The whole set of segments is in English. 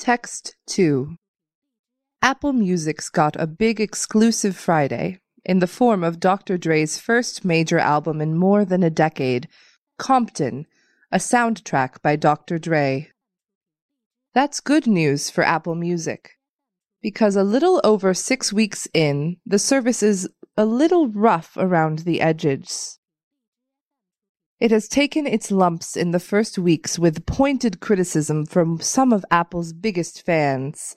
Text 2 Apple Music's got a big exclusive Friday in the form of Dr. Dre's first major album in more than a decade, Compton, a soundtrack by Dr. Dre. That's good news for Apple Music, because a little over six weeks in, the service is a little rough around the edges. It has taken its lumps in the first weeks with pointed criticism from some of Apple's biggest fans.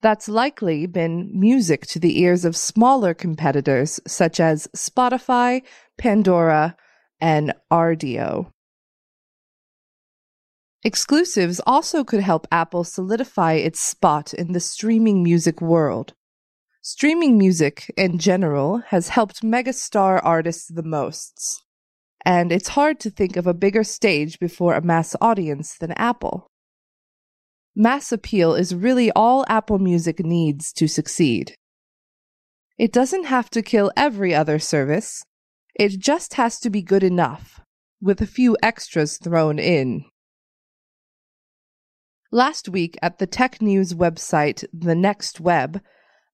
That's likely been music to the ears of smaller competitors such as Spotify, Pandora, and Rdio. Exclusives also could help Apple solidify its spot in the streaming music world. Streaming music, in general, has helped megastar artists the most, and it's hard to think of a bigger stage before a mass audience than Apple. Mass appeal is really all Apple Music needs to succeed. It doesn't have to kill every other service, it just has to be good enough, with a few extras thrown in. Last week at the tech news website The Next Web,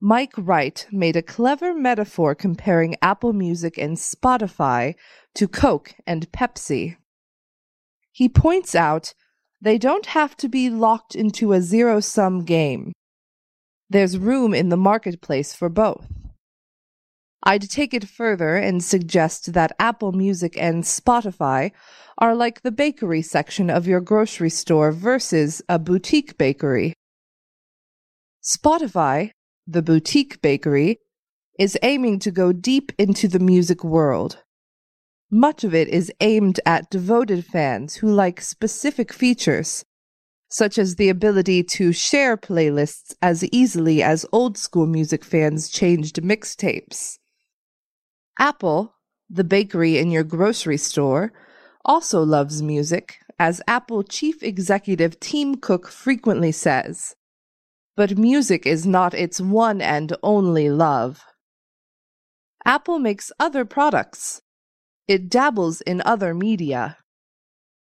Mike Wright made a clever metaphor comparing Apple Music and Spotify to Coke and Pepsi. He points out they don't have to be locked into a zero sum game. There's room in the marketplace for both. I'd take it further and suggest that Apple Music and Spotify are like the bakery section of your grocery store versus a boutique bakery. Spotify, the boutique bakery, is aiming to go deep into the music world. Much of it is aimed at devoted fans who like specific features, such as the ability to share playlists as easily as old school music fans changed mixtapes. Apple, the bakery in your grocery store, also loves music, as Apple chief executive Tim Cook frequently says. But music is not its one and only love. Apple makes other products, it dabbles in other media.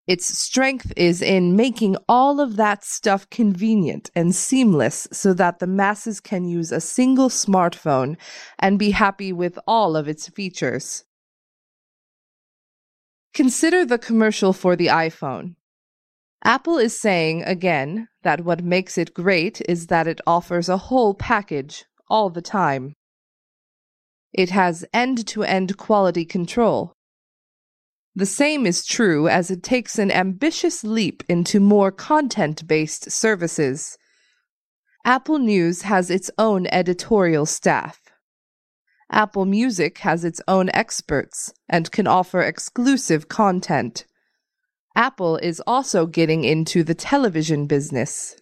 Its strength is in making all of that stuff convenient and seamless so that the masses can use a single smartphone and be happy with all of its features. Consider the commercial for the iPhone. Apple is saying again that what makes it great is that it offers a whole package all the time. It has end to end quality control. The same is true as it takes an ambitious leap into more content based services. Apple News has its own editorial staff. Apple Music has its own experts and can offer exclusive content. Apple is also getting into the television business.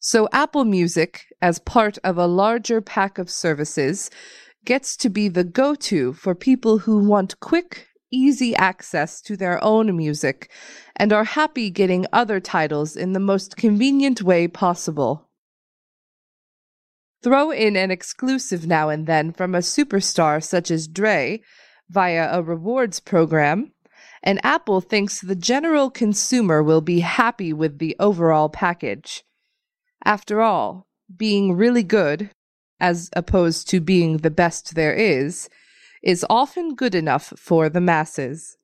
So, Apple Music, as part of a larger pack of services, gets to be the go to for people who want quick, easy access to their own music and are happy getting other titles in the most convenient way possible. Throw in an exclusive now and then from a superstar such as Dre via a rewards program, and Apple thinks the general consumer will be happy with the overall package. After all, being really good as opposed to being the best there is, is often good enough for the masses.